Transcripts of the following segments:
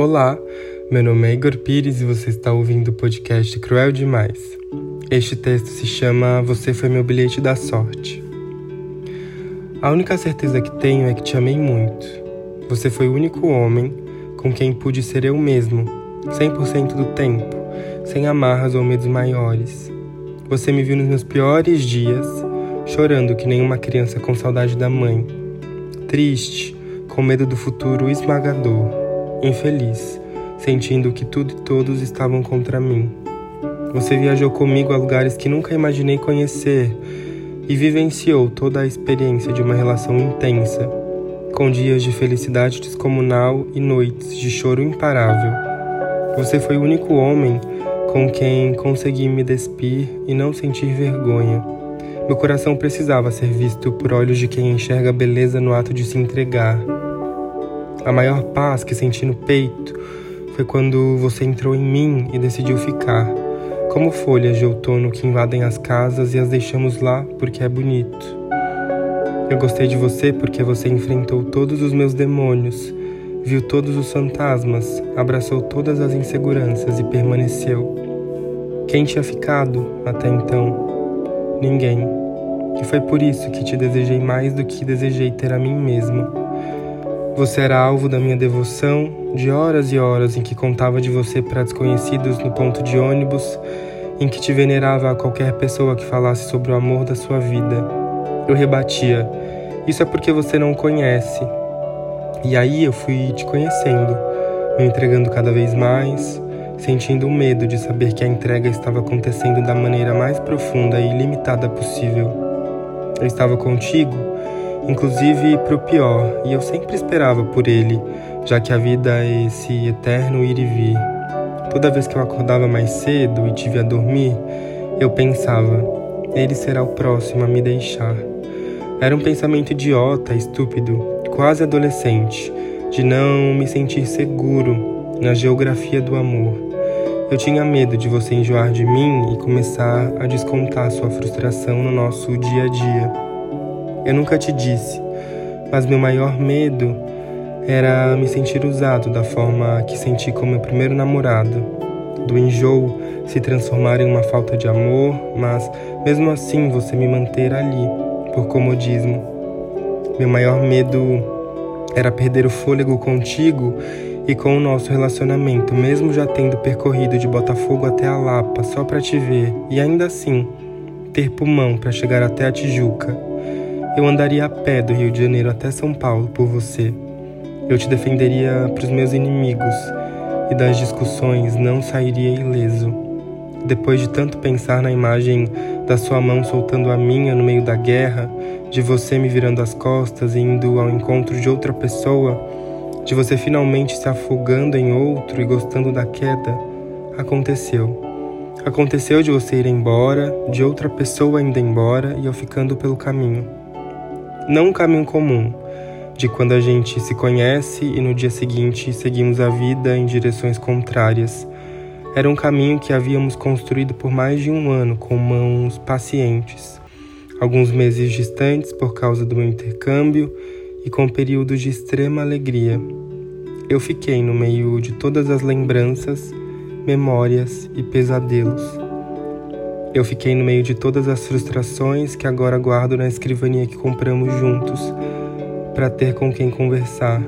Olá, meu nome é Igor Pires e você está ouvindo o podcast Cruel Demais. Este texto se chama Você Foi Meu Bilhete da Sorte. A única certeza que tenho é que te amei muito. Você foi o único homem com quem pude ser eu mesmo, 100% do tempo, sem amarras ou medos maiores. Você me viu nos meus piores dias, chorando que nem uma criança com saudade da mãe, triste, com medo do futuro esmagador infeliz, sentindo que tudo e todos estavam contra mim. Você viajou comigo a lugares que nunca imaginei conhecer e vivenciou toda a experiência de uma relação intensa, com dias de felicidade descomunal e noites de choro imparável. Você foi o único homem com quem consegui me despir e não sentir vergonha. Meu coração precisava ser visto por olhos de quem enxerga a beleza no ato de se entregar a maior paz que senti no peito foi quando você entrou em mim e decidiu ficar, como folhas de outono que invadem as casas e as deixamos lá porque é bonito. Eu gostei de você porque você enfrentou todos os meus demônios, viu todos os fantasmas, abraçou todas as inseguranças e permaneceu. Quem tinha ficado até então? Ninguém. E foi por isso que te desejei mais do que desejei ter a mim mesmo. Você era alvo da minha devoção, de horas e horas em que contava de você para desconhecidos no ponto de ônibus, em que te venerava a qualquer pessoa que falasse sobre o amor da sua vida. Eu rebatia: Isso é porque você não conhece. E aí eu fui te conhecendo, me entregando cada vez mais, sentindo o medo de saber que a entrega estava acontecendo da maneira mais profunda e ilimitada possível. Eu estava contigo inclusive para o pior, e eu sempre esperava por ele, já que a vida é esse eterno ir e vir. Toda vez que eu acordava mais cedo e tive a dormir, eu pensava: ele será o próximo a me deixar. Era um pensamento idiota, estúpido, quase adolescente, de não me sentir seguro na geografia do amor. Eu tinha medo de você enjoar de mim e começar a descontar sua frustração no nosso dia a dia. Eu nunca te disse, mas meu maior medo era me sentir usado da forma que senti com meu primeiro namorado, do enjoo se transformar em uma falta de amor, mas mesmo assim você me manter ali, por comodismo. Meu maior medo era perder o fôlego contigo e com o nosso relacionamento, mesmo já tendo percorrido de Botafogo até a Lapa só para te ver, e ainda assim ter pulmão para chegar até a Tijuca. Eu andaria a pé do Rio de Janeiro até São Paulo por você. Eu te defenderia para os meus inimigos e das discussões não sairia ileso. Depois de tanto pensar na imagem da sua mão soltando a minha no meio da guerra, de você me virando as costas e indo ao encontro de outra pessoa, de você finalmente se afogando em outro e gostando da queda, aconteceu. Aconteceu de você ir embora, de outra pessoa indo embora e eu ficando pelo caminho não um caminho comum, de quando a gente se conhece e no dia seguinte seguimos a vida em direções contrárias. Era um caminho que havíamos construído por mais de um ano com mãos pacientes, alguns meses distantes por causa do meu intercâmbio e com períodos de extrema alegria. Eu fiquei no meio de todas as lembranças, memórias e pesadelos eu fiquei no meio de todas as frustrações que agora guardo na escrivania que compramos juntos, para ter com quem conversar.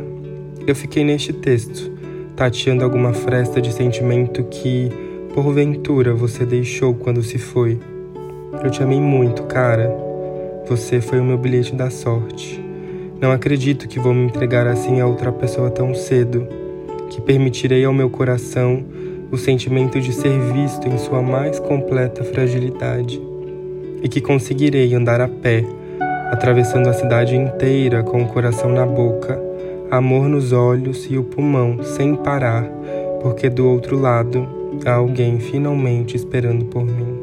Eu fiquei neste texto, tateando alguma fresta de sentimento que, porventura, você deixou quando se foi. Eu te amei muito, cara. Você foi o meu bilhete da sorte. Não acredito que vou me entregar assim a outra pessoa tão cedo, que permitirei ao meu coração o sentimento de ser visto em sua mais completa fragilidade e que conseguirei andar a pé, atravessando a cidade inteira com o coração na boca, amor nos olhos e o pulmão sem parar, porque do outro lado há alguém finalmente esperando por mim.